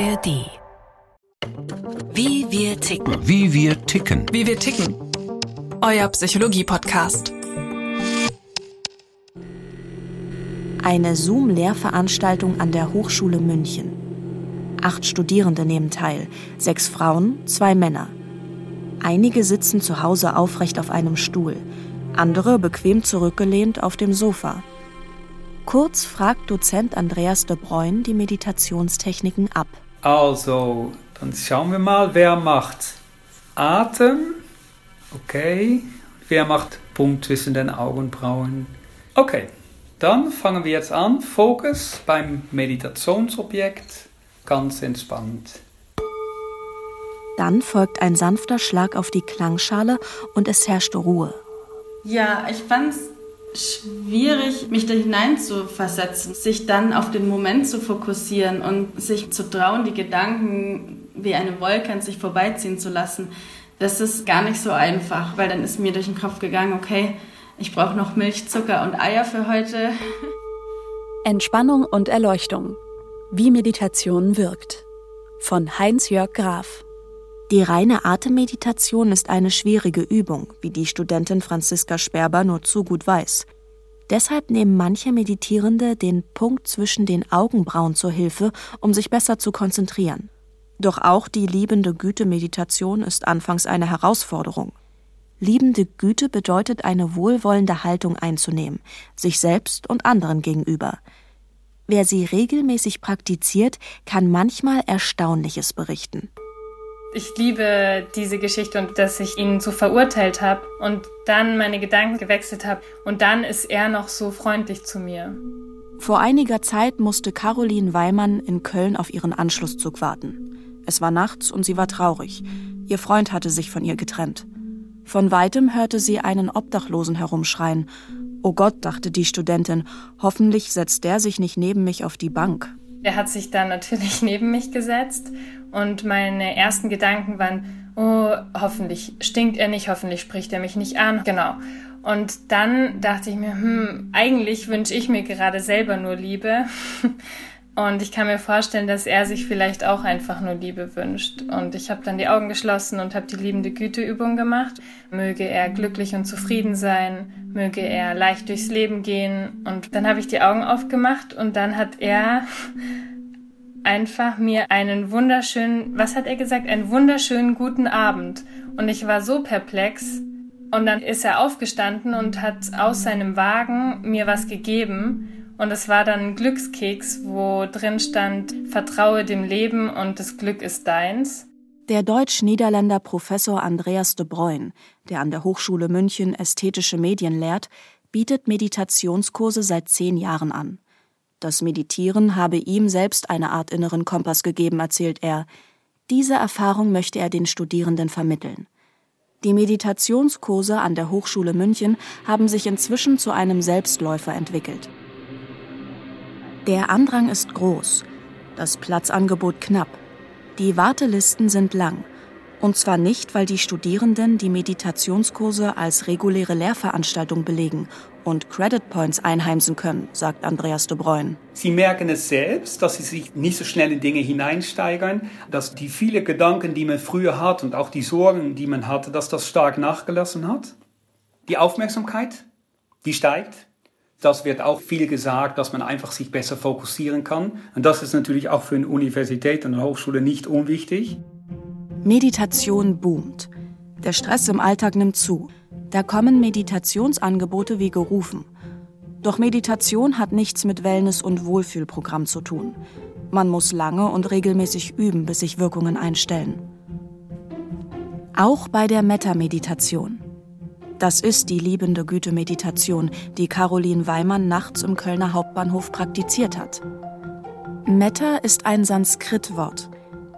ARD. Wie wir ticken. Wie wir ticken. Wie wir ticken. Euer Psychologie-Podcast. Eine Zoom-Lehrveranstaltung an der Hochschule München. Acht Studierende nehmen teil, sechs Frauen, zwei Männer. Einige sitzen zu Hause aufrecht auf einem Stuhl, andere bequem zurückgelehnt auf dem Sofa. Kurz fragt Dozent Andreas de Bruyn die Meditationstechniken ab. Also, dann schauen wir mal, wer macht Atem. Okay. Wer macht Punkt zwischen den Augenbrauen? Okay, dann fangen wir jetzt an. Fokus beim Meditationsobjekt. Ganz entspannt. Dann folgt ein sanfter Schlag auf die Klangschale und es herrscht Ruhe. Ja, ich fand es schwierig, mich da hinein zu versetzen, sich dann auf den Moment zu fokussieren und sich zu trauen, die Gedanken wie eine Wolke an sich vorbeiziehen zu lassen. Das ist gar nicht so einfach, weil dann ist mir durch den Kopf gegangen, okay, ich brauche noch Milch, Zucker und Eier für heute. Entspannung und Erleuchtung. Wie Meditation wirkt. Von Heinz-Jörg Graf. Die reine Atemmeditation ist eine schwierige Übung, wie die Studentin Franziska Sperber nur zu gut weiß. Deshalb nehmen manche Meditierende den Punkt zwischen den Augenbrauen zur Hilfe, um sich besser zu konzentrieren. Doch auch die liebende Güte-Meditation ist anfangs eine Herausforderung. Liebende Güte bedeutet eine wohlwollende Haltung einzunehmen, sich selbst und anderen gegenüber. Wer sie regelmäßig praktiziert, kann manchmal Erstaunliches berichten. Ich liebe diese Geschichte und dass ich ihn so verurteilt habe und dann meine Gedanken gewechselt habe und dann ist er noch so freundlich zu mir. Vor einiger Zeit musste Caroline Weimann in Köln auf ihren Anschlusszug warten. Es war nachts und sie war traurig. Ihr Freund hatte sich von ihr getrennt. Von weitem hörte sie einen Obdachlosen herumschreien. Oh Gott, dachte die Studentin, hoffentlich setzt der sich nicht neben mich auf die Bank. Er hat sich dann natürlich neben mich gesetzt und meine ersten Gedanken waren, oh, hoffentlich stinkt er nicht, hoffentlich spricht er mich nicht an. Genau. Und dann dachte ich mir, hm, eigentlich wünsche ich mir gerade selber nur Liebe. Und ich kann mir vorstellen, dass er sich vielleicht auch einfach nur Liebe wünscht. Und ich habe dann die Augen geschlossen und habe die liebende Güteübung gemacht. Möge er glücklich und zufrieden sein, möge er leicht durchs Leben gehen. Und dann habe ich die Augen aufgemacht und dann hat er einfach mir einen wunderschönen, was hat er gesagt, einen wunderschönen guten Abend. Und ich war so perplex. Und dann ist er aufgestanden und hat aus seinem Wagen mir was gegeben. Und es war dann ein Glückskeks, wo drin stand, vertraue dem Leben und das Glück ist deins. Der Deutsch-Niederländer Professor Andreas de Bruyn, der an der Hochschule München ästhetische Medien lehrt, bietet Meditationskurse seit zehn Jahren an. Das Meditieren habe ihm selbst eine Art inneren Kompass gegeben, erzählt er. Diese Erfahrung möchte er den Studierenden vermitteln. Die Meditationskurse an der Hochschule München haben sich inzwischen zu einem Selbstläufer entwickelt. Der Andrang ist groß, das Platzangebot knapp, die Wartelisten sind lang. Und zwar nicht, weil die Studierenden die Meditationskurse als reguläre Lehrveranstaltung belegen und Credit Points einheimsen können, sagt Andreas de Bruyn. Sie merken es selbst, dass sie sich nicht so schnell in Dinge hineinsteigern, dass die vielen Gedanken, die man früher hat und auch die Sorgen, die man hatte, dass das stark nachgelassen hat. Die Aufmerksamkeit, die steigt. Das wird auch viel gesagt, dass man einfach sich besser fokussieren kann. Und das ist natürlich auch für eine Universität und eine Hochschule nicht unwichtig. Meditation boomt. Der Stress im Alltag nimmt zu. Da kommen Meditationsangebote wie gerufen. Doch Meditation hat nichts mit Wellness- und Wohlfühlprogramm zu tun. Man muss lange und regelmäßig üben, bis sich Wirkungen einstellen. Auch bei der Metta-Meditation. Das ist die liebende Güte-Meditation, die Caroline Weimann nachts im Kölner Hauptbahnhof praktiziert hat. Metta ist ein Sanskrit-Wort.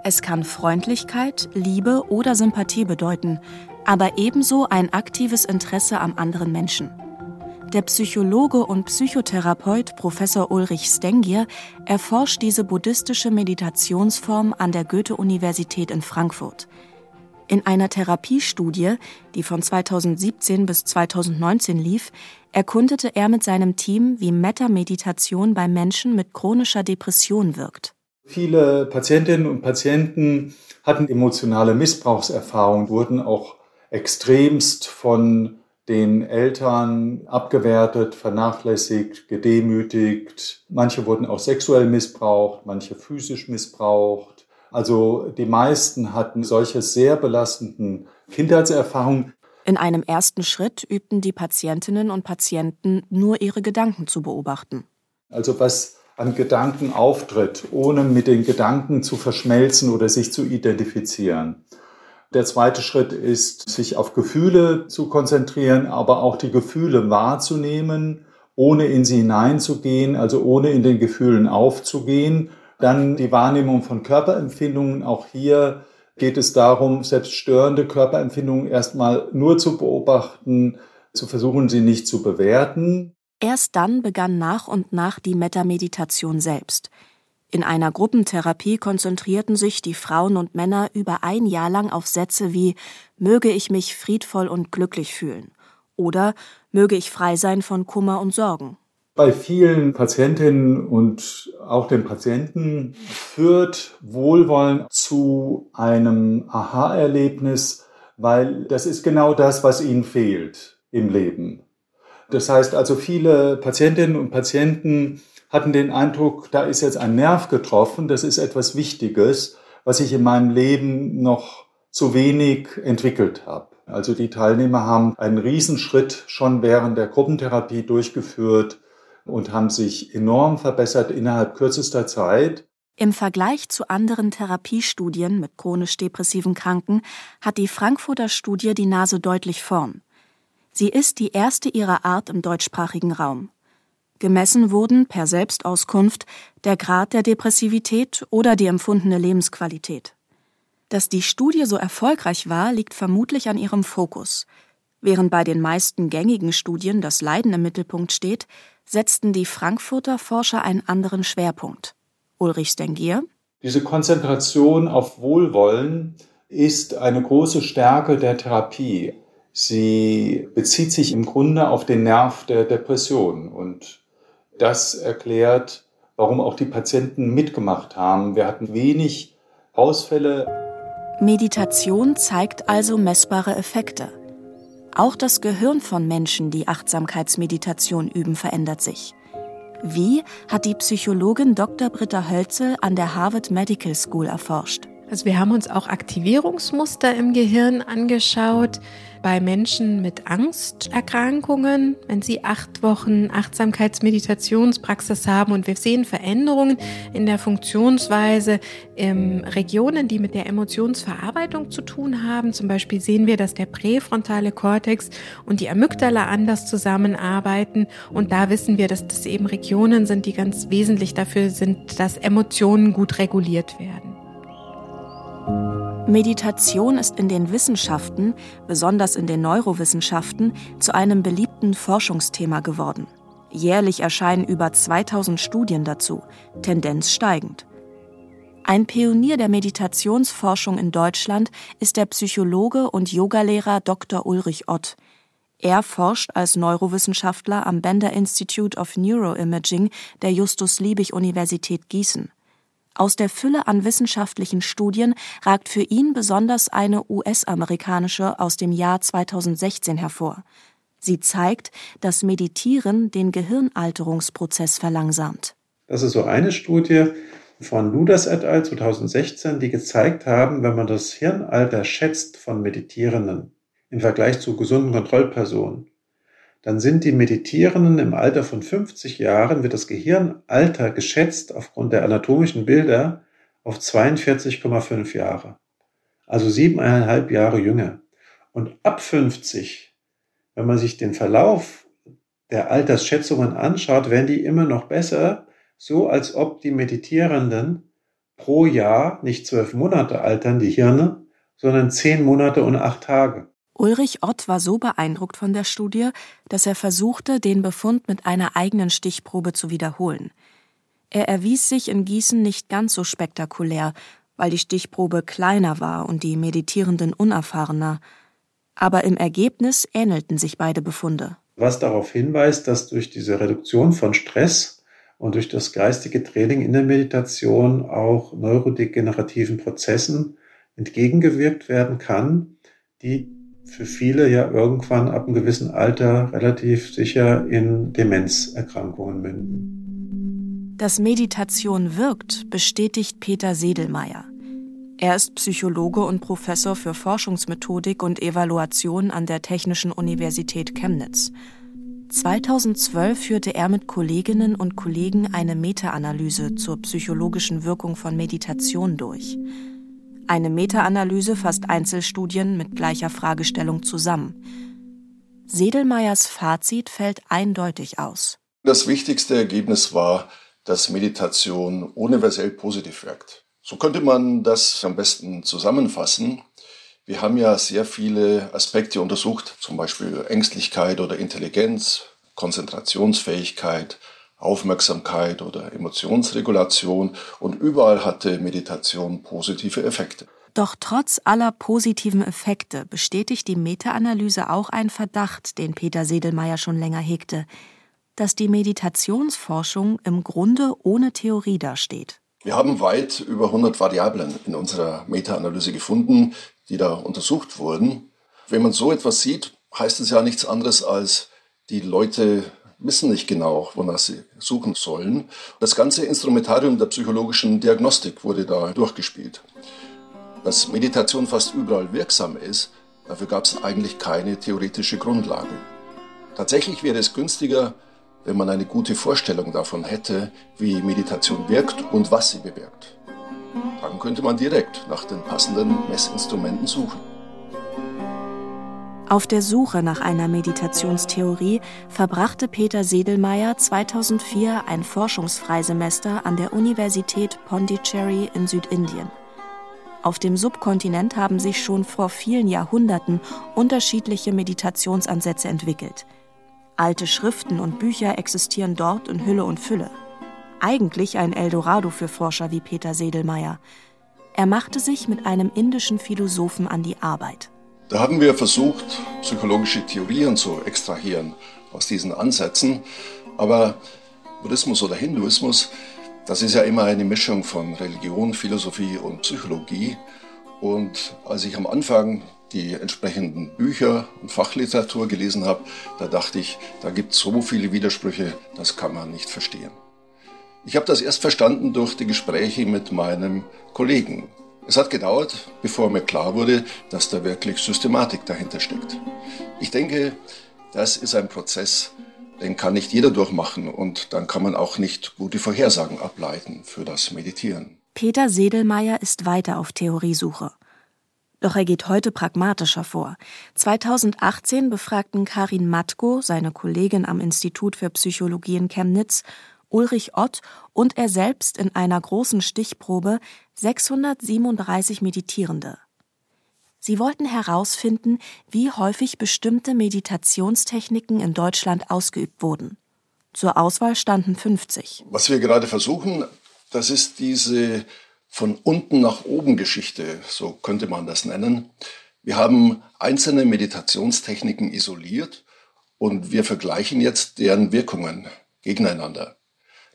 Es kann Freundlichkeit, Liebe oder Sympathie bedeuten, aber ebenso ein aktives Interesse am anderen Menschen. Der Psychologe und Psychotherapeut Professor Ulrich Stengier erforscht diese buddhistische Meditationsform an der Goethe-Universität in Frankfurt. In einer Therapiestudie, die von 2017 bis 2019 lief, erkundete er mit seinem Team, wie Metta-Meditation bei Menschen mit chronischer Depression wirkt. Viele Patientinnen und Patienten hatten emotionale Missbrauchserfahrungen, wurden auch extremst von den Eltern abgewertet, vernachlässigt, gedemütigt. Manche wurden auch sexuell missbraucht, manche physisch missbraucht. Also die meisten hatten solche sehr belastenden Kindheitserfahrungen. In einem ersten Schritt übten die Patientinnen und Patienten nur ihre Gedanken zu beobachten. Also was an Gedanken auftritt, ohne mit den Gedanken zu verschmelzen oder sich zu identifizieren. Der zweite Schritt ist, sich auf Gefühle zu konzentrieren, aber auch die Gefühle wahrzunehmen, ohne in sie hineinzugehen, also ohne in den Gefühlen aufzugehen. Dann die Wahrnehmung von Körperempfindungen. Auch hier geht es darum, selbst störende Körperempfindungen erstmal nur zu beobachten, zu versuchen, sie nicht zu bewerten. Erst dann begann nach und nach die Metameditation selbst. In einer Gruppentherapie konzentrierten sich die Frauen und Männer über ein Jahr lang auf Sätze wie Möge ich mich friedvoll und glücklich fühlen oder Möge ich frei sein von Kummer und Sorgen. Bei vielen Patientinnen und auch den Patienten führt Wohlwollen zu einem Aha-Erlebnis, weil das ist genau das, was ihnen fehlt im Leben. Das heißt also, viele Patientinnen und Patienten hatten den Eindruck, da ist jetzt ein Nerv getroffen, das ist etwas Wichtiges, was ich in meinem Leben noch zu wenig entwickelt habe. Also die Teilnehmer haben einen Riesenschritt schon während der Gruppentherapie durchgeführt und haben sich enorm verbessert innerhalb kürzester Zeit. Im Vergleich zu anderen Therapiestudien mit chronisch depressiven Kranken hat die Frankfurter Studie die Nase deutlich vorn. Sie ist die erste ihrer Art im deutschsprachigen Raum. Gemessen wurden per Selbstauskunft der Grad der Depressivität oder die empfundene Lebensqualität. Dass die Studie so erfolgreich war, liegt vermutlich an ihrem Fokus. Während bei den meisten gängigen Studien das Leiden im Mittelpunkt steht, setzten die Frankfurter Forscher einen anderen Schwerpunkt. Ulrich Stengier. Diese Konzentration auf Wohlwollen ist eine große Stärke der Therapie. Sie bezieht sich im Grunde auf den Nerv der Depression und das erklärt, warum auch die Patienten mitgemacht haben. Wir hatten wenig Ausfälle. Meditation zeigt also messbare Effekte. Auch das Gehirn von Menschen, die Achtsamkeitsmeditation üben, verändert sich. Wie hat die Psychologin Dr. Britta Hölzel an der Harvard Medical School erforscht? Also wir haben uns auch Aktivierungsmuster im Gehirn angeschaut bei Menschen mit Angsterkrankungen, wenn sie acht Wochen Achtsamkeitsmeditationspraxis haben und wir sehen Veränderungen in der Funktionsweise in Regionen, die mit der Emotionsverarbeitung zu tun haben. Zum Beispiel sehen wir, dass der präfrontale Kortex und die Amygdala anders zusammenarbeiten und da wissen wir, dass das eben Regionen sind, die ganz wesentlich dafür sind, dass Emotionen gut reguliert werden. Meditation ist in den Wissenschaften, besonders in den Neurowissenschaften, zu einem beliebten Forschungsthema geworden. Jährlich erscheinen über 2000 Studien dazu, Tendenz steigend. Ein Pionier der Meditationsforschung in Deutschland ist der Psychologe und Yogalehrer Dr. Ulrich Ott. Er forscht als Neurowissenschaftler am Bender Institute of Neuroimaging der Justus Liebig Universität Gießen. Aus der Fülle an wissenschaftlichen Studien ragt für ihn besonders eine US-amerikanische aus dem Jahr 2016 hervor. Sie zeigt, dass Meditieren den Gehirnalterungsprozess verlangsamt. Das ist so eine Studie von Luders et al. 2016, die gezeigt haben, wenn man das Hirnalter schätzt von Meditierenden im Vergleich zu gesunden Kontrollpersonen, dann sind die Meditierenden im Alter von 50 Jahren, wird das Gehirnalter geschätzt aufgrund der anatomischen Bilder auf 42,5 Jahre. Also siebeneinhalb Jahre jünger. Und ab 50, wenn man sich den Verlauf der Altersschätzungen anschaut, werden die immer noch besser, so als ob die Meditierenden pro Jahr nicht zwölf Monate altern, die Hirne, sondern zehn Monate und acht Tage. Ulrich Ott war so beeindruckt von der Studie, dass er versuchte, den Befund mit einer eigenen Stichprobe zu wiederholen. Er erwies sich in Gießen nicht ganz so spektakulär, weil die Stichprobe kleiner war und die Meditierenden unerfahrener. Aber im Ergebnis ähnelten sich beide Befunde. Was darauf hinweist, dass durch diese Reduktion von Stress und durch das geistige Training in der Meditation auch neurodegenerativen Prozessen entgegengewirkt werden kann, die für viele ja irgendwann ab einem gewissen Alter relativ sicher in Demenzerkrankungen münden. Dass Meditation wirkt, bestätigt Peter Sedelmeier. Er ist Psychologe und Professor für Forschungsmethodik und Evaluation an der Technischen Universität Chemnitz. 2012 führte er mit Kolleginnen und Kollegen eine Meta-Analyse zur psychologischen Wirkung von Meditation durch. Eine Meta-Analyse fasst Einzelstudien mit gleicher Fragestellung zusammen. Sedelmeiers Fazit fällt eindeutig aus. Das wichtigste Ergebnis war, dass Meditation universell positiv wirkt. So könnte man das am besten zusammenfassen. Wir haben ja sehr viele Aspekte untersucht, zum Beispiel Ängstlichkeit oder Intelligenz, Konzentrationsfähigkeit, Aufmerksamkeit oder Emotionsregulation und überall hatte Meditation positive Effekte. Doch trotz aller positiven Effekte bestätigt die Meta-Analyse auch einen Verdacht, den Peter Sedelmeier schon länger hegte, dass die Meditationsforschung im Grunde ohne Theorie dasteht. Wir haben weit über 100 Variablen in unserer Meta-Analyse gefunden, die da untersucht wurden. Wenn man so etwas sieht, heißt es ja nichts anderes als, die Leute wissen nicht genau, wonach sie suchen sollen. Das ganze Instrumentarium der psychologischen Diagnostik wurde da durchgespielt. Dass Meditation fast überall wirksam ist, dafür gab es eigentlich keine theoretische Grundlage. Tatsächlich wäre es günstiger, wenn man eine gute Vorstellung davon hätte, wie Meditation wirkt und was sie bewirkt. Dann könnte man direkt nach den passenden Messinstrumenten suchen. Auf der Suche nach einer Meditationstheorie verbrachte Peter Sedelmeier 2004 ein Forschungsfreisemester an der Universität Pondicherry in Südindien. Auf dem Subkontinent haben sich schon vor vielen Jahrhunderten unterschiedliche Meditationsansätze entwickelt. Alte Schriften und Bücher existieren dort in Hülle und Fülle eigentlich ein Eldorado für Forscher wie Peter Sedelmeier. Er machte sich mit einem indischen Philosophen an die Arbeit. Da haben wir versucht, psychologische Theorien zu extrahieren aus diesen Ansätzen. Aber Buddhismus oder Hinduismus, das ist ja immer eine Mischung von Religion, Philosophie und Psychologie. Und als ich am Anfang die entsprechenden Bücher und Fachliteratur gelesen habe, da dachte ich, da gibt es so viele Widersprüche, das kann man nicht verstehen. Ich habe das erst verstanden durch die Gespräche mit meinem Kollegen. Es hat gedauert, bevor mir klar wurde, dass da wirklich Systematik dahinter steckt. Ich denke, das ist ein Prozess, den kann nicht jeder durchmachen und dann kann man auch nicht gute Vorhersagen ableiten für das Meditieren. Peter Sedelmeier ist weiter auf Theoriesuche. Doch er geht heute pragmatischer vor. 2018 befragten Karin Matko, seine Kollegin am Institut für Psychologie in Chemnitz, Ulrich Ott und er selbst in einer großen Stichprobe 637 Meditierende. Sie wollten herausfinden, wie häufig bestimmte Meditationstechniken in Deutschland ausgeübt wurden. Zur Auswahl standen 50. Was wir gerade versuchen, das ist diese von unten nach oben Geschichte, so könnte man das nennen. Wir haben einzelne Meditationstechniken isoliert und wir vergleichen jetzt deren Wirkungen gegeneinander.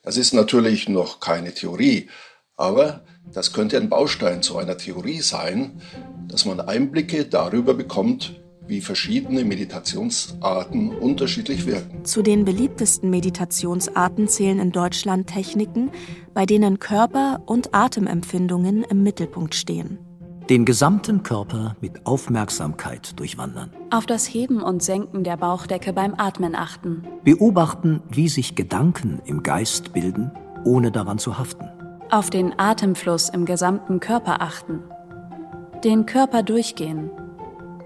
Das ist natürlich noch keine Theorie, aber das könnte ein Baustein zu einer Theorie sein, dass man Einblicke darüber bekommt, wie verschiedene Meditationsarten unterschiedlich wirken. Zu den beliebtesten Meditationsarten zählen in Deutschland Techniken, bei denen Körper- und Atemempfindungen im Mittelpunkt stehen den gesamten Körper mit Aufmerksamkeit durchwandern. Auf das Heben und Senken der Bauchdecke beim Atmen achten. Beobachten, wie sich Gedanken im Geist bilden, ohne daran zu haften. Auf den Atemfluss im gesamten Körper achten. Den Körper durchgehen.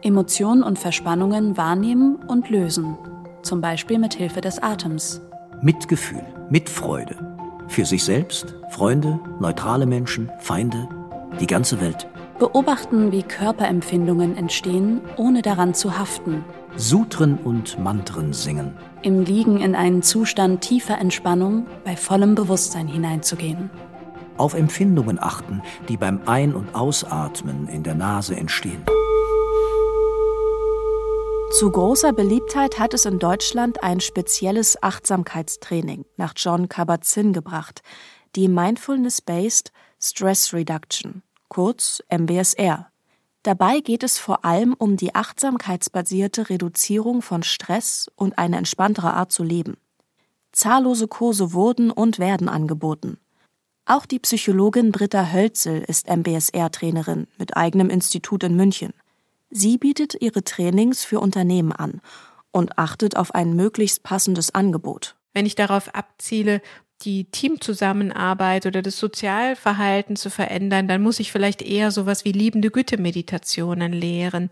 Emotionen und Verspannungen wahrnehmen und lösen. Zum Beispiel mit Hilfe des Atems. Mitgefühl, Mitfreude. Für sich selbst, Freunde, neutrale Menschen, Feinde, die ganze Welt. Beobachten, wie Körperempfindungen entstehen, ohne daran zu haften. Sutren und Mantren singen. Im Liegen in einen Zustand tiefer Entspannung bei vollem Bewusstsein hineinzugehen. Auf Empfindungen achten, die beim Ein- und Ausatmen in der Nase entstehen. Zu großer Beliebtheit hat es in Deutschland ein spezielles Achtsamkeitstraining nach John Kabat-Zinn gebracht, die Mindfulness-Based Stress Reduction, kurz MBSR. Dabei geht es vor allem um die achtsamkeitsbasierte Reduzierung von Stress und eine entspanntere Art zu leben. Zahllose Kurse wurden und werden angeboten. Auch die Psychologin Britta Hölzel ist MBSR-Trainerin mit eigenem Institut in München. Sie bietet ihre Trainings für Unternehmen an und achtet auf ein möglichst passendes Angebot. Wenn ich darauf abziele, die Teamzusammenarbeit oder das Sozialverhalten zu verändern, dann muss ich vielleicht eher sowas wie liebende Güte-Meditationen lehren.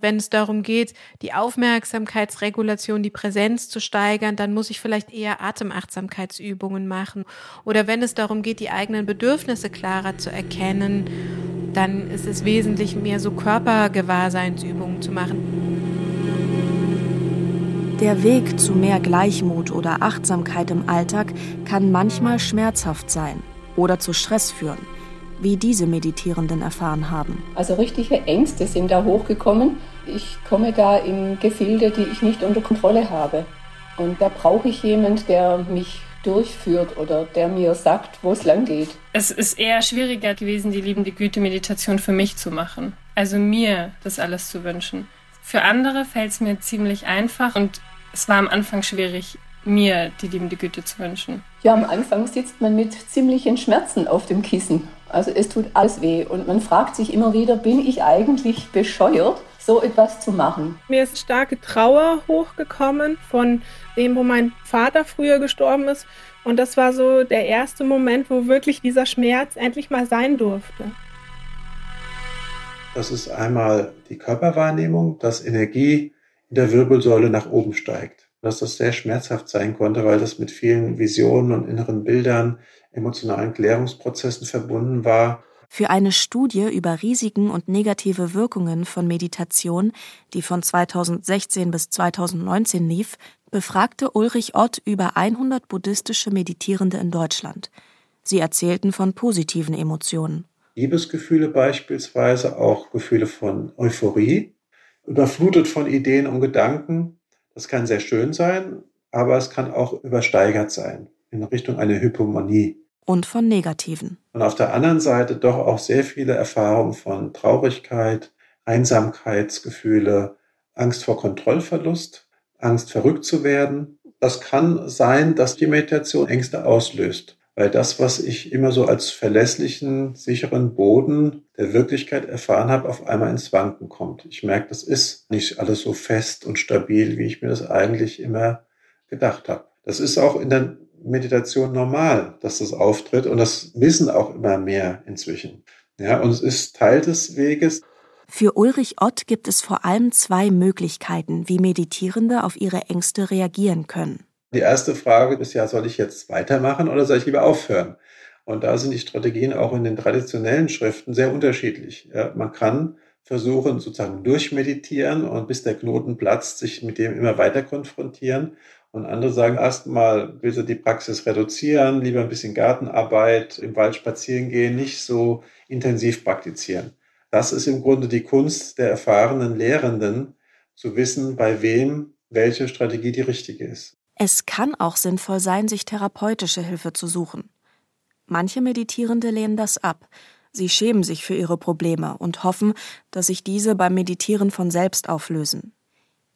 Wenn es darum geht, die Aufmerksamkeitsregulation, die Präsenz zu steigern, dann muss ich vielleicht eher Atemachtsamkeitsübungen machen. Oder wenn es darum geht, die eigenen Bedürfnisse klarer zu erkennen, dann ist es wesentlich mehr so Körpergewahrseinsübungen zu machen. Der Weg zu mehr Gleichmut oder Achtsamkeit im Alltag kann manchmal schmerzhaft sein oder zu Stress führen, wie diese Meditierenden erfahren haben. Also richtige Ängste sind da hochgekommen. Ich komme da in Gefilde, die ich nicht unter Kontrolle habe. Und da brauche ich jemanden, der mich durchführt oder der mir sagt, wo es lang geht. Es ist eher schwieriger gewesen, die liebende Güte-Meditation für mich zu machen. Also mir das alles zu wünschen. Für andere fällt es mir ziemlich einfach und es war am Anfang schwierig, mir die liebende Güte zu wünschen. Ja, am Anfang sitzt man mit ziemlichen Schmerzen auf dem Kissen. Also es tut alles weh und man fragt sich immer wieder, bin ich eigentlich bescheuert, so etwas zu machen? Mir ist starke Trauer hochgekommen von dem, wo mein Vater früher gestorben ist. Und das war so der erste Moment, wo wirklich dieser Schmerz endlich mal sein durfte. Das ist einmal die Körperwahrnehmung, dass Energie der Wirbelsäule nach oben steigt. Dass das sehr schmerzhaft sein konnte, weil das mit vielen Visionen und inneren Bildern, emotionalen Klärungsprozessen verbunden war. Für eine Studie über Risiken und negative Wirkungen von Meditation, die von 2016 bis 2019 lief, befragte Ulrich Ott über 100 buddhistische Meditierende in Deutschland. Sie erzählten von positiven Emotionen. Liebesgefühle beispielsweise, auch Gefühle von Euphorie, überflutet von Ideen und Gedanken. Das kann sehr schön sein, aber es kann auch übersteigert sein in Richtung einer Hypomanie. Und von negativen. Und auf der anderen Seite doch auch sehr viele Erfahrungen von Traurigkeit, Einsamkeitsgefühle, Angst vor Kontrollverlust, Angst verrückt zu werden. Das kann sein, dass die Meditation Ängste auslöst weil das, was ich immer so als verlässlichen, sicheren Boden der Wirklichkeit erfahren habe, auf einmal ins Wanken kommt. Ich merke, das ist nicht alles so fest und stabil, wie ich mir das eigentlich immer gedacht habe. Das ist auch in der Meditation normal, dass das auftritt und das wissen auch immer mehr inzwischen. Ja, und es ist Teil des Weges. Für Ulrich Ott gibt es vor allem zwei Möglichkeiten, wie Meditierende auf ihre Ängste reagieren können. Die erste Frage ist ja, soll ich jetzt weitermachen oder soll ich lieber aufhören? Und da sind die Strategien auch in den traditionellen Schriften sehr unterschiedlich. Man kann versuchen, sozusagen durchmeditieren und bis der Knoten platzt, sich mit dem immer weiter konfrontieren. Und andere sagen erstmal, will sie die Praxis reduzieren, lieber ein bisschen Gartenarbeit, im Wald spazieren gehen, nicht so intensiv praktizieren. Das ist im Grunde die Kunst der erfahrenen Lehrenden, zu wissen, bei wem welche Strategie die richtige ist. Es kann auch sinnvoll sein, sich therapeutische Hilfe zu suchen. Manche Meditierende lehnen das ab. Sie schämen sich für ihre Probleme und hoffen, dass sich diese beim Meditieren von selbst auflösen.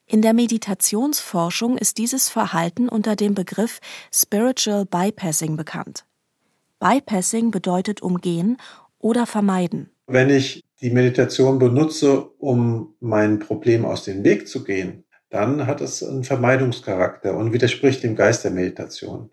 In der Meditationsforschung ist dieses Verhalten unter dem Begriff Spiritual Bypassing bekannt. Bypassing bedeutet umgehen oder vermeiden. Wenn ich die Meditation benutze, um mein Problem aus dem Weg zu gehen, dann hat es einen Vermeidungscharakter und widerspricht dem Geist der Meditation.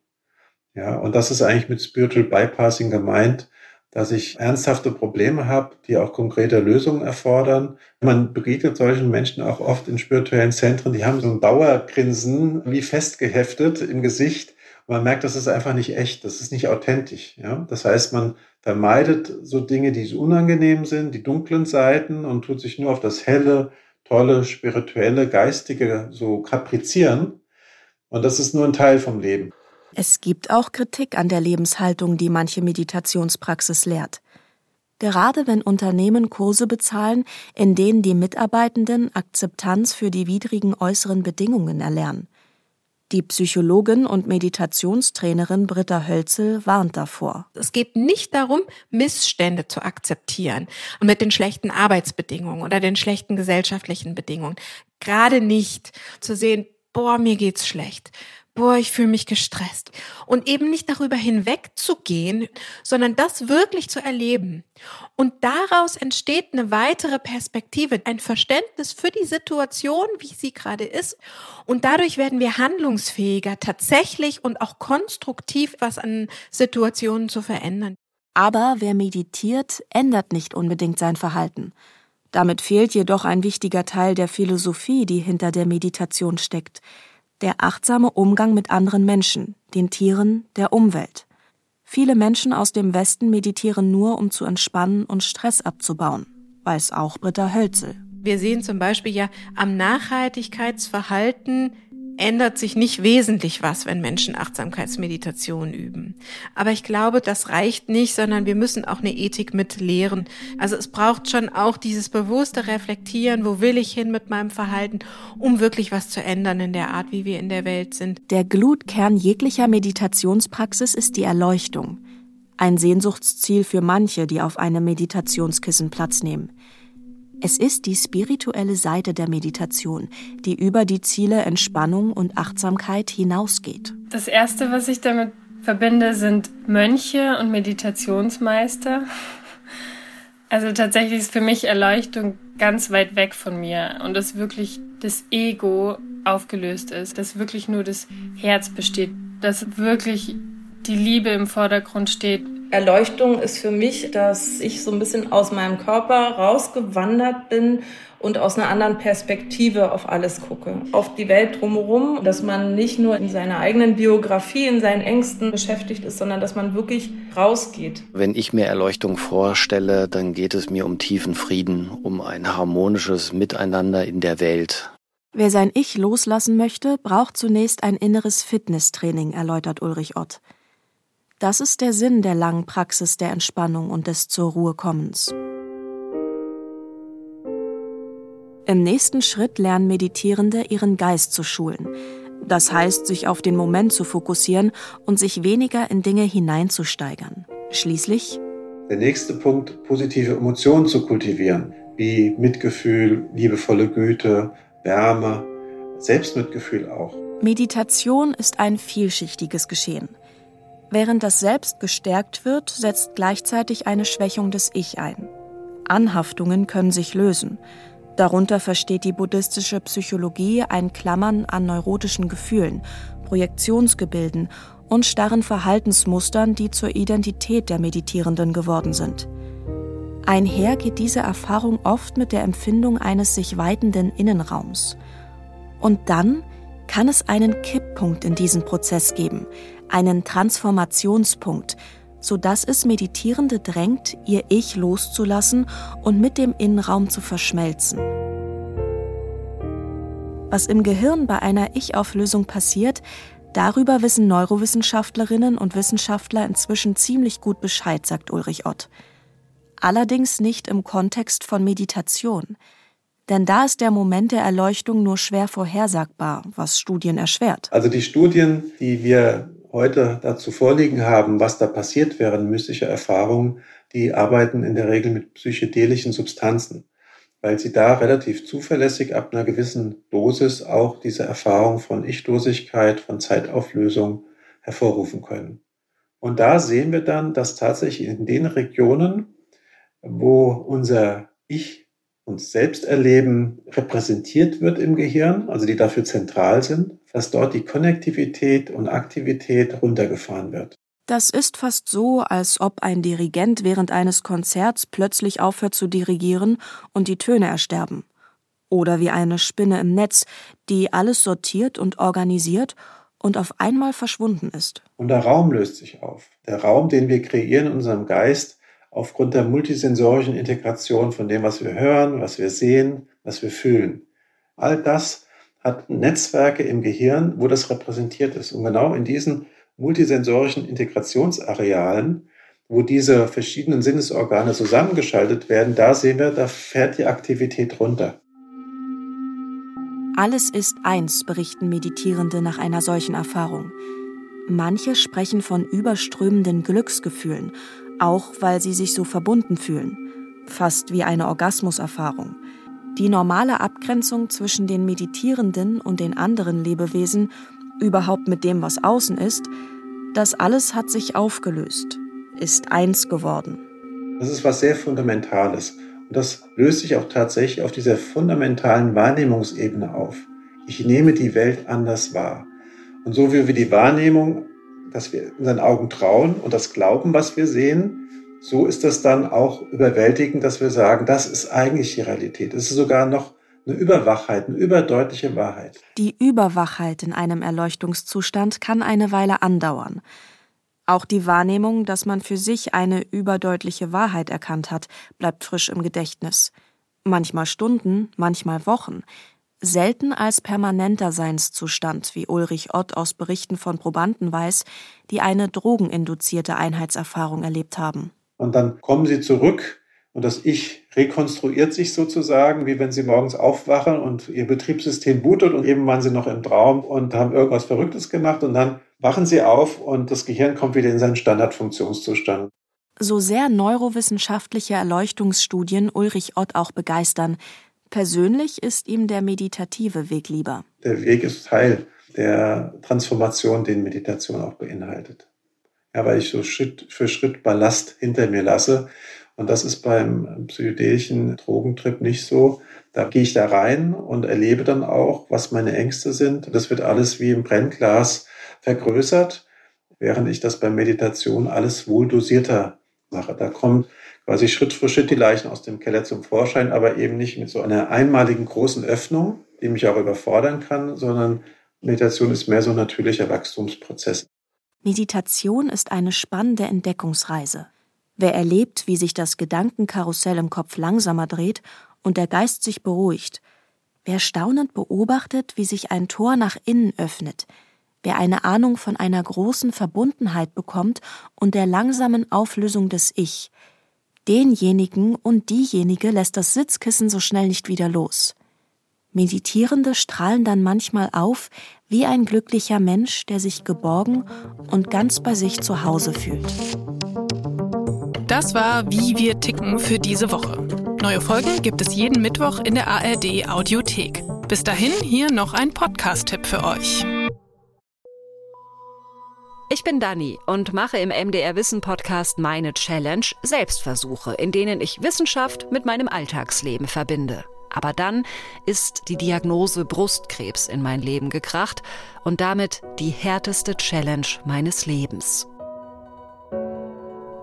Ja, und das ist eigentlich mit Spiritual Bypassing gemeint, dass ich ernsthafte Probleme habe, die auch konkrete Lösungen erfordern. Man begegnet solchen Menschen auch oft in spirituellen Zentren, die haben so ein Dauergrinsen wie festgeheftet im Gesicht. Und man merkt, das ist einfach nicht echt, das ist nicht authentisch. Ja? Das heißt, man vermeidet so Dinge, die unangenehm sind, die dunklen Seiten und tut sich nur auf das Helle, tolle spirituelle, geistige so kaprizieren. Und das ist nur ein Teil vom Leben. Es gibt auch Kritik an der Lebenshaltung, die manche Meditationspraxis lehrt. Gerade wenn Unternehmen Kurse bezahlen, in denen die Mitarbeitenden Akzeptanz für die widrigen äußeren Bedingungen erlernen. Die Psychologin und Meditationstrainerin Britta Hölzel warnt davor. Es geht nicht darum, Missstände zu akzeptieren und mit den schlechten Arbeitsbedingungen oder den schlechten gesellschaftlichen Bedingungen. Gerade nicht zu sehen, boah, mir geht's schlecht boah, ich fühle mich gestresst. Und eben nicht darüber hinwegzugehen, sondern das wirklich zu erleben. Und daraus entsteht eine weitere Perspektive, ein Verständnis für die Situation, wie sie gerade ist. Und dadurch werden wir handlungsfähiger, tatsächlich und auch konstruktiv was an Situationen zu verändern. Aber wer meditiert, ändert nicht unbedingt sein Verhalten. Damit fehlt jedoch ein wichtiger Teil der Philosophie, die hinter der Meditation steckt der achtsame Umgang mit anderen Menschen, den Tieren, der Umwelt. Viele Menschen aus dem Westen meditieren nur, um zu entspannen und Stress abzubauen, weiß auch Britta Hölzel. Wir sehen zum Beispiel ja am Nachhaltigkeitsverhalten ändert sich nicht wesentlich was, wenn Menschen Achtsamkeitsmeditation üben. Aber ich glaube, das reicht nicht, sondern wir müssen auch eine Ethik mit lehren. Also es braucht schon auch dieses bewusste Reflektieren, wo will ich hin mit meinem Verhalten, um wirklich was zu ändern in der Art, wie wir in der Welt sind. Der Glutkern jeglicher Meditationspraxis ist die Erleuchtung. Ein Sehnsuchtsziel für manche, die auf einem Meditationskissen Platz nehmen. Es ist die spirituelle Seite der Meditation, die über die Ziele Entspannung und Achtsamkeit hinausgeht. Das Erste, was ich damit verbinde, sind Mönche und Meditationsmeister. Also tatsächlich ist für mich Erleuchtung ganz weit weg von mir und dass wirklich das Ego aufgelöst ist, dass wirklich nur das Herz besteht, dass wirklich die Liebe im Vordergrund steht, Erleuchtung ist für mich, dass ich so ein bisschen aus meinem Körper rausgewandert bin und aus einer anderen Perspektive auf alles gucke. Auf die Welt drumherum, dass man nicht nur in seiner eigenen Biografie, in seinen Ängsten beschäftigt ist, sondern dass man wirklich rausgeht. Wenn ich mir Erleuchtung vorstelle, dann geht es mir um tiefen Frieden, um ein harmonisches Miteinander in der Welt. Wer sein Ich loslassen möchte, braucht zunächst ein inneres Fitnesstraining, erläutert Ulrich Ott. Das ist der Sinn der langen Praxis der Entspannung und des zur Ruhe kommens. Im nächsten Schritt lernen Meditierende ihren Geist zu schulen. Das heißt, sich auf den Moment zu fokussieren und sich weniger in Dinge hineinzusteigern. Schließlich der nächste Punkt, positive Emotionen zu kultivieren, wie Mitgefühl, liebevolle Güte, Wärme, Selbstmitgefühl auch. Meditation ist ein vielschichtiges Geschehen. Während das Selbst gestärkt wird, setzt gleichzeitig eine Schwächung des Ich ein. Anhaftungen können sich lösen. Darunter versteht die buddhistische Psychologie ein Klammern an neurotischen Gefühlen, Projektionsgebilden und starren Verhaltensmustern, die zur Identität der Meditierenden geworden sind. Einher geht diese Erfahrung oft mit der Empfindung eines sich weitenden Innenraums. Und dann kann es einen Kipppunkt in diesem Prozess geben, einen Transformationspunkt, sodass es Meditierende drängt, ihr Ich loszulassen und mit dem Innenraum zu verschmelzen. Was im Gehirn bei einer Ich-Auflösung passiert, darüber wissen Neurowissenschaftlerinnen und Wissenschaftler inzwischen ziemlich gut Bescheid, sagt Ulrich Ott. Allerdings nicht im Kontext von Meditation. Denn da ist der Moment der Erleuchtung nur schwer vorhersagbar, was Studien erschwert. Also die Studien, die wir heute dazu vorliegen haben, was da passiert während mystischer Erfahrungen, die arbeiten in der Regel mit psychedelischen Substanzen, weil sie da relativ zuverlässig ab einer gewissen Dosis auch diese Erfahrung von Ichlosigkeit, von Zeitauflösung hervorrufen können. Und da sehen wir dann, dass tatsächlich in den Regionen, wo unser Ich uns selbst erleben, repräsentiert wird im Gehirn, also die dafür zentral sind, dass dort die Konnektivität und Aktivität runtergefahren wird. Das ist fast so, als ob ein Dirigent während eines Konzerts plötzlich aufhört zu dirigieren und die Töne ersterben. Oder wie eine Spinne im Netz, die alles sortiert und organisiert und auf einmal verschwunden ist. Und der Raum löst sich auf. Der Raum, den wir kreieren in unserem Geist, aufgrund der multisensorischen Integration von dem, was wir hören, was wir sehen, was wir fühlen. All das hat Netzwerke im Gehirn, wo das repräsentiert ist. Und genau in diesen multisensorischen Integrationsarealen wo diese verschiedenen Sinnesorgane zusammengeschaltet werden, da sehen wir, da fährt die Aktivität runter. Alles ist eins, berichten Meditierende nach einer solchen Erfahrung. Manche sprechen von überströmenden Glücksgefühlen, auch weil sie sich so verbunden fühlen, fast wie eine Orgasmuserfahrung. Die normale Abgrenzung zwischen den Meditierenden und den anderen Lebewesen, überhaupt mit dem, was außen ist, das alles hat sich aufgelöst, ist eins geworden. Das ist was sehr Fundamentales. Und das löst sich auch tatsächlich auf dieser fundamentalen Wahrnehmungsebene auf. Ich nehme die Welt anders wahr. Und so wie wir die Wahrnehmung, dass wir unseren Augen trauen und das glauben, was wir sehen, so ist das dann auch überwältigend, dass wir sagen, das ist eigentlich die Realität. Es ist sogar noch eine Überwachheit, eine überdeutliche Wahrheit. Die Überwachheit in einem Erleuchtungszustand kann eine Weile andauern. Auch die Wahrnehmung, dass man für sich eine überdeutliche Wahrheit erkannt hat, bleibt frisch im Gedächtnis. Manchmal Stunden, manchmal Wochen. Selten als permanenter Seinszustand, wie Ulrich Ott aus Berichten von Probanden weiß, die eine drogeninduzierte Einheitserfahrung erlebt haben. Und dann kommen sie zurück und das Ich rekonstruiert sich sozusagen, wie wenn Sie morgens aufwachen und Ihr Betriebssystem bootet und eben waren Sie noch im Traum und haben irgendwas Verrücktes gemacht und dann wachen Sie auf und das Gehirn kommt wieder in seinen Standardfunktionszustand. So sehr neurowissenschaftliche Erleuchtungsstudien Ulrich Ott auch begeistern, persönlich ist ihm der meditative Weg lieber. Der Weg ist Teil der Transformation, den Meditation auch beinhaltet. Ja, weil ich so Schritt für Schritt Ballast hinter mir lasse und das ist beim psychedelischen Drogentrip nicht so. Da gehe ich da rein und erlebe dann auch, was meine Ängste sind. Das wird alles wie im Brennglas vergrößert, während ich das bei Meditation alles wohl dosierter mache. Da kommen quasi Schritt für Schritt die Leichen aus dem Keller zum Vorschein, aber eben nicht mit so einer einmaligen großen Öffnung, die mich auch überfordern kann, sondern Meditation ist mehr so ein natürlicher Wachstumsprozess. Meditation ist eine spannende Entdeckungsreise. Wer erlebt, wie sich das Gedankenkarussell im Kopf langsamer dreht und der Geist sich beruhigt, wer staunend beobachtet, wie sich ein Tor nach innen öffnet, wer eine Ahnung von einer großen Verbundenheit bekommt und der langsamen Auflösung des Ich, denjenigen und diejenige lässt das Sitzkissen so schnell nicht wieder los. Meditierende strahlen dann manchmal auf wie ein glücklicher Mensch, der sich geborgen und ganz bei sich zu Hause fühlt. Das war Wie wir ticken für diese Woche. Neue Folgen gibt es jeden Mittwoch in der ARD Audiothek. Bis dahin hier noch ein Podcast-Tipp für euch. Ich bin Dani und mache im MDR Wissen Podcast meine Challenge Selbstversuche, in denen ich Wissenschaft mit meinem Alltagsleben verbinde. Aber dann ist die Diagnose Brustkrebs in mein Leben gekracht und damit die härteste Challenge meines Lebens.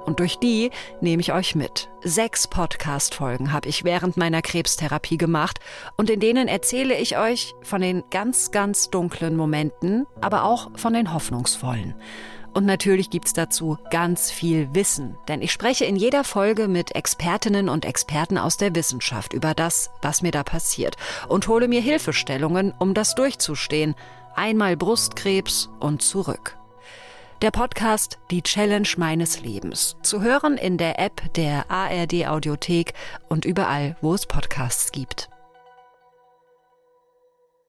Und durch die nehme ich euch mit. Sechs Podcast-Folgen habe ich während meiner Krebstherapie gemacht und in denen erzähle ich euch von den ganz, ganz dunklen Momenten, aber auch von den hoffnungsvollen. Und natürlich gibt's dazu ganz viel Wissen, denn ich spreche in jeder Folge mit Expertinnen und Experten aus der Wissenschaft über das, was mir da passiert und hole mir Hilfestellungen, um das durchzustehen. Einmal Brustkrebs und zurück. Der Podcast Die Challenge meines Lebens. Zu hören in der App der ARD Audiothek und überall, wo es Podcasts gibt.